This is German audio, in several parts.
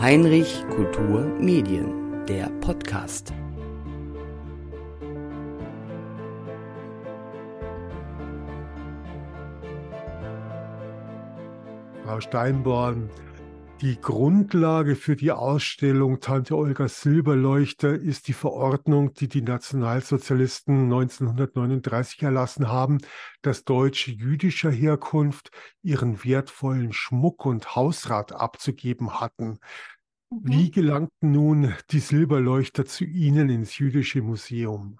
Heinrich Kultur Medien, der Podcast. Frau Steinborn, die Grundlage für die Ausstellung Tante Olga Silberleuchter ist die Verordnung, die die Nationalsozialisten 1939 erlassen haben, dass Deutsche jüdischer Herkunft ihren wertvollen Schmuck und Hausrat abzugeben hatten. Mhm. Wie gelangten nun die Silberleuchter zu Ihnen ins jüdische Museum?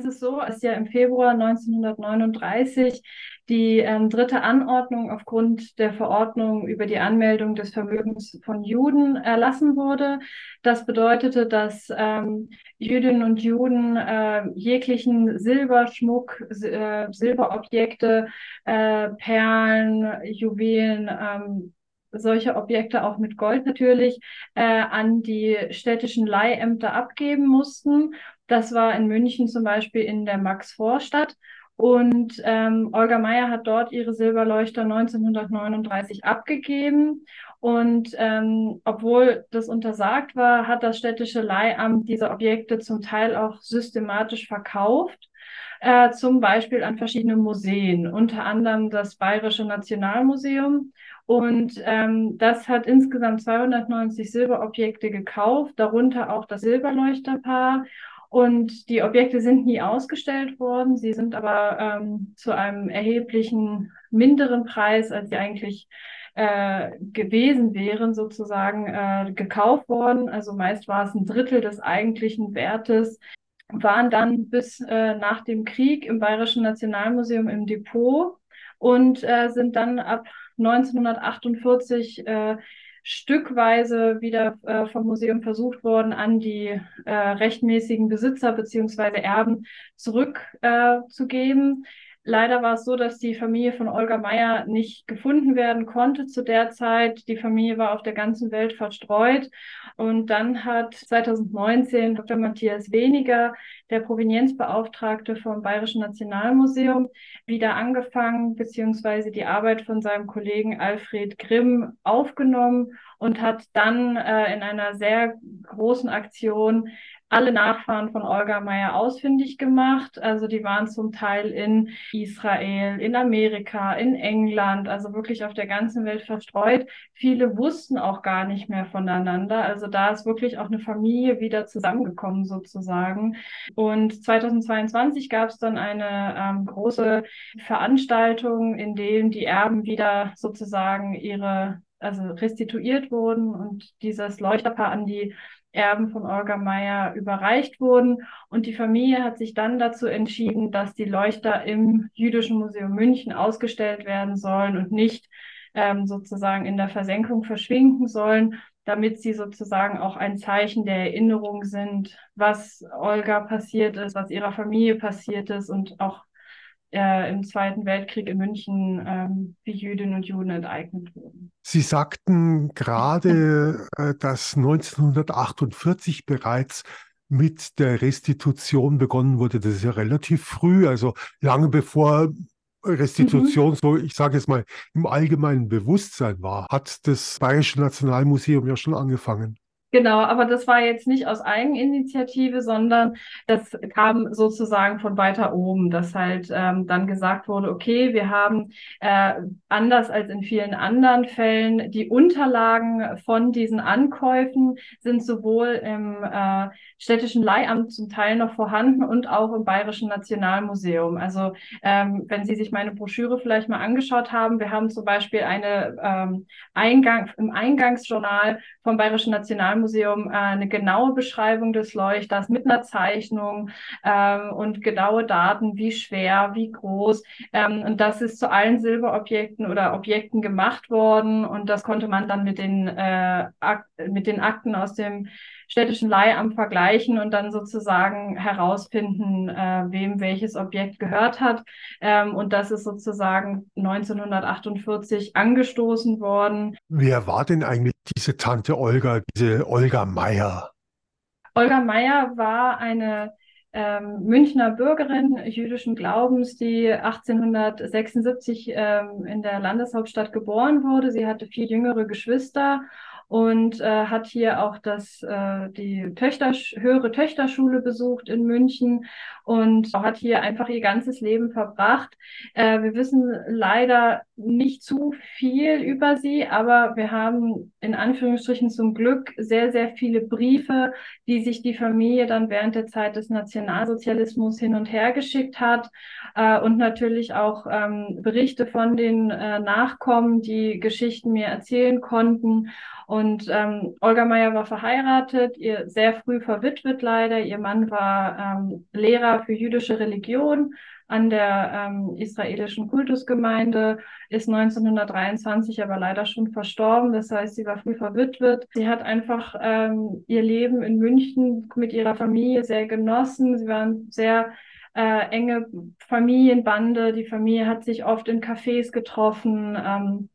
Es ist so, dass ja im Februar 1939 die ähm, dritte Anordnung aufgrund der Verordnung über die Anmeldung des Vermögens von Juden erlassen wurde. Das bedeutete, dass ähm, Jüdinnen und Juden äh, jeglichen Silberschmuck, äh, Silberobjekte, äh, Perlen, Juwelen, ähm, solche Objekte auch mit Gold natürlich äh, an die städtischen Leihämter abgeben mussten. Das war in München zum Beispiel in der Max-Vorstadt. Und ähm, Olga Meyer hat dort ihre Silberleuchter 1939 abgegeben. Und ähm, obwohl das untersagt war, hat das städtische Leihamt diese Objekte zum Teil auch systematisch verkauft. Äh, zum Beispiel an verschiedene Museen, unter anderem das Bayerische Nationalmuseum und ähm, das hat insgesamt 290 Silberobjekte gekauft, darunter auch das Silberleuchterpaar. Und die Objekte sind nie ausgestellt worden. Sie sind aber ähm, zu einem erheblichen minderen Preis, als sie eigentlich äh, gewesen wären, sozusagen äh, gekauft worden. Also meist war es ein Drittel des eigentlichen Wertes waren dann bis äh, nach dem Krieg im Bayerischen Nationalmuseum im Depot und äh, sind dann ab 1948 äh, stückweise wieder äh, vom Museum versucht worden, an die äh, rechtmäßigen Besitzer beziehungsweise Erben zurückzugeben. Äh, Leider war es so, dass die Familie von Olga Meyer nicht gefunden werden konnte zu der Zeit. Die Familie war auf der ganzen Welt verstreut. Und dann hat 2019 Dr. Matthias Weniger, der Provenienzbeauftragte vom Bayerischen Nationalmuseum, wieder angefangen, beziehungsweise die Arbeit von seinem Kollegen Alfred Grimm aufgenommen und hat dann äh, in einer sehr großen Aktion alle Nachfahren von Olga Meyer ausfindig gemacht. Also die waren zum Teil in Israel, in Amerika, in England, also wirklich auf der ganzen Welt verstreut. Viele wussten auch gar nicht mehr voneinander. Also da ist wirklich auch eine Familie wieder zusammengekommen sozusagen. Und 2022 gab es dann eine ähm, große Veranstaltung, in dem die Erben wieder sozusagen ihre also restituiert wurden und dieses Leuchterpaar an die Erben von Olga Meyer überreicht wurden. Und die Familie hat sich dann dazu entschieden, dass die Leuchter im Jüdischen Museum München ausgestellt werden sollen und nicht ähm, sozusagen in der Versenkung verschwinden sollen, damit sie sozusagen auch ein Zeichen der Erinnerung sind, was Olga passiert ist, was ihrer Familie passiert ist und auch äh, im Zweiten Weltkrieg in München ähm, wie Jüdinnen und Juden enteignet wurden. Sie sagten gerade, äh, dass 1948 bereits mit der Restitution begonnen wurde. Das ist ja relativ früh, also lange bevor Restitution, mhm. so ich sage es mal, im allgemeinen Bewusstsein war, hat das Bayerische Nationalmuseum ja schon angefangen. Genau, aber das war jetzt nicht aus Eigeninitiative, sondern das kam sozusagen von weiter oben, dass halt ähm, dann gesagt wurde, okay, wir haben äh, anders als in vielen anderen Fällen die Unterlagen von diesen Ankäufen sind sowohl im äh, städtischen Leihamt zum Teil noch vorhanden und auch im Bayerischen Nationalmuseum. Also ähm, wenn Sie sich meine Broschüre vielleicht mal angeschaut haben, wir haben zum Beispiel eine ähm, Eingang im Eingangsjournal vom Bayerischen Nationalmuseum Nationalmuseum äh, eine genaue Beschreibung des Leuchters mit einer Zeichnung ähm, und genaue Daten, wie schwer, wie groß. Ähm, und das ist zu allen Silberobjekten oder Objekten gemacht worden. Und das konnte man dann mit den, äh, mit den Akten aus dem städtischen Leihamt vergleichen und dann sozusagen herausfinden, äh, wem welches Objekt gehört hat. Ähm, und das ist sozusagen 1948 angestoßen worden. Wer war denn eigentlich diese Tante Olga, diese Olga Meyer? Olga Meyer war eine ähm, Münchner Bürgerin jüdischen Glaubens, die 1876 ähm, in der Landeshauptstadt geboren wurde. Sie hatte vier jüngere Geschwister und äh, hat hier auch das, äh, die Töchter, höhere Töchterschule besucht in München und hat hier einfach ihr ganzes Leben verbracht. Äh, wir wissen leider nicht zu viel über sie, aber wir haben in Anführungsstrichen zum Glück sehr, sehr viele Briefe, die sich die Familie dann während der Zeit des Nationalsozialismus hin und her geschickt hat äh, und natürlich auch ähm, Berichte von den äh, Nachkommen, die Geschichten mir erzählen konnten. Und ähm, Olga Meyer war verheiratet, ihr sehr früh verwitwet leider. Ihr Mann war ähm, Lehrer für jüdische Religion an der ähm, israelischen Kultusgemeinde, ist 1923 aber leider schon verstorben. Das heißt, sie war früh verwitwet. Sie hat einfach ähm, ihr Leben in München mit ihrer Familie sehr genossen. Sie waren sehr äh, enge Familienbande. Die Familie hat sich oft in Cafés getroffen. Ähm,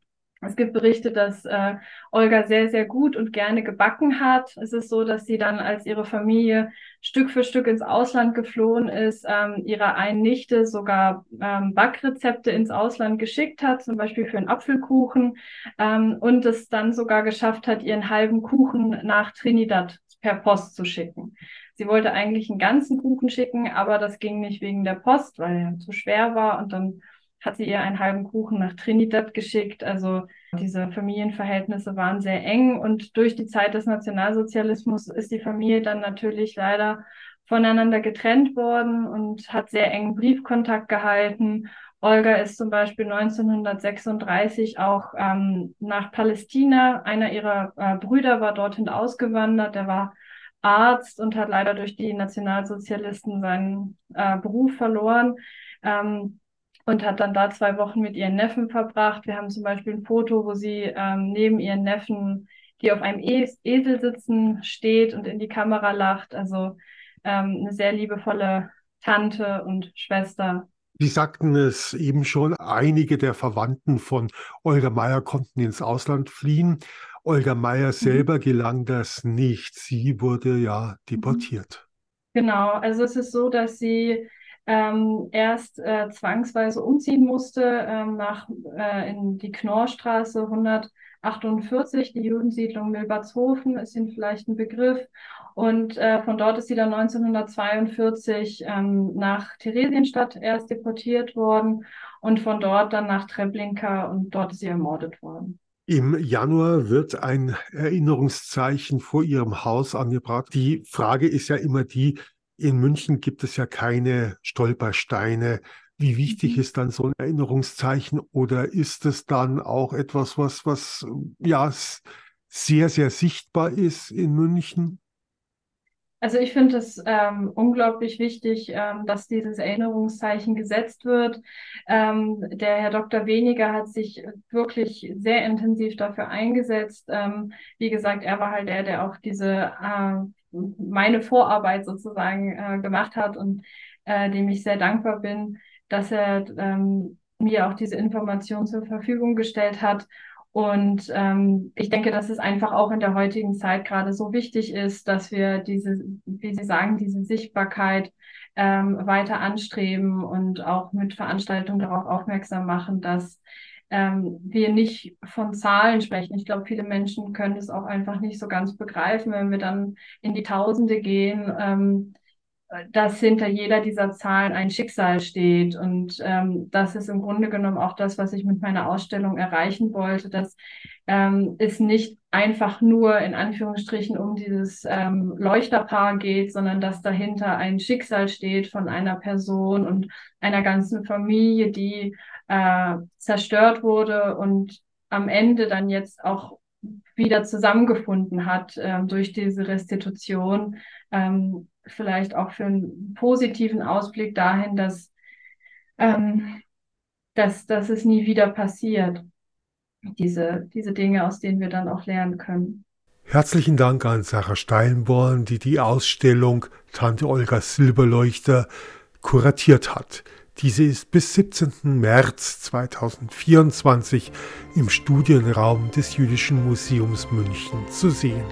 es gibt Berichte, dass äh, Olga sehr, sehr gut und gerne gebacken hat. Es ist so, dass sie dann, als ihre Familie Stück für Stück ins Ausland geflohen ist, ähm, ihrer einen Nichte sogar ähm, Backrezepte ins Ausland geschickt hat, zum Beispiel für einen Apfelkuchen, ähm, und es dann sogar geschafft hat, ihren halben Kuchen nach Trinidad per Post zu schicken. Sie wollte eigentlich einen ganzen Kuchen schicken, aber das ging nicht wegen der Post, weil er zu schwer war und dann hat sie ihr einen halben Kuchen nach Trinidad geschickt. Also diese Familienverhältnisse waren sehr eng und durch die Zeit des Nationalsozialismus ist die Familie dann natürlich leider voneinander getrennt worden und hat sehr engen Briefkontakt gehalten. Olga ist zum Beispiel 1936 auch ähm, nach Palästina. Einer ihrer äh, Brüder war dorthin ausgewandert. Der war Arzt und hat leider durch die Nationalsozialisten seinen äh, Beruf verloren. Ähm, und hat dann da zwei Wochen mit ihren Neffen verbracht. Wir haben zum Beispiel ein Foto, wo sie ähm, neben ihren Neffen, die auf einem es Esel sitzen, steht und in die Kamera lacht. Also ähm, eine sehr liebevolle Tante und Schwester. Sie sagten es eben schon, einige der Verwandten von Olga Meyer konnten ins Ausland fliehen. Olga Meyer mhm. selber gelang das nicht. Sie wurde ja mhm. deportiert. Genau, also es ist so, dass sie ähm, erst äh, zwangsweise umziehen musste ähm, nach, äh, in die Knorrstraße 148, die Judensiedlung Milbertshofen ist Ihnen vielleicht ein Begriff. Und äh, von dort ist sie dann 1942 ähm, nach Theresienstadt erst deportiert worden und von dort dann nach Treblinka und dort ist sie ermordet worden. Im Januar wird ein Erinnerungszeichen vor ihrem Haus angebracht. Die Frage ist ja immer die, in München gibt es ja keine Stolpersteine. Wie wichtig mhm. ist dann so ein Erinnerungszeichen oder ist es dann auch etwas, was, was ja sehr, sehr sichtbar ist in München? Also ich finde es ähm, unglaublich wichtig, ähm, dass dieses Erinnerungszeichen gesetzt wird. Ähm, der Herr Dr. Weniger hat sich wirklich sehr intensiv dafür eingesetzt. Ähm, wie gesagt, er war halt der, der auch diese äh, meine Vorarbeit sozusagen äh, gemacht hat und äh, dem ich sehr dankbar bin, dass er ähm, mir auch diese Information zur Verfügung gestellt hat. Und ähm, ich denke, dass es einfach auch in der heutigen Zeit gerade so wichtig ist, dass wir diese, wie Sie sagen, diese Sichtbarkeit ähm, weiter anstreben und auch mit Veranstaltungen darauf aufmerksam machen, dass ähm, wir nicht von Zahlen sprechen. Ich glaube, viele Menschen können es auch einfach nicht so ganz begreifen, wenn wir dann in die Tausende gehen, ähm, dass hinter jeder dieser Zahlen ein Schicksal steht. Und ähm, das ist im Grunde genommen auch das, was ich mit meiner Ausstellung erreichen wollte, dass ähm, es nicht einfach nur in Anführungsstrichen um dieses ähm, Leuchterpaar geht, sondern dass dahinter ein Schicksal steht von einer Person und einer ganzen Familie, die äh, zerstört wurde und am Ende dann jetzt auch wieder zusammengefunden hat äh, durch diese Restitution. Ähm, vielleicht auch für einen positiven Ausblick dahin, dass, ähm, dass, dass es nie wieder passiert. Diese, diese Dinge, aus denen wir dann auch lernen können. Herzlichen Dank an Sarah Steinborn, die die Ausstellung Tante Olga Silberleuchter kuratiert hat. Diese ist bis 17. März 2024 im Studienraum des Jüdischen Museums München zu sehen.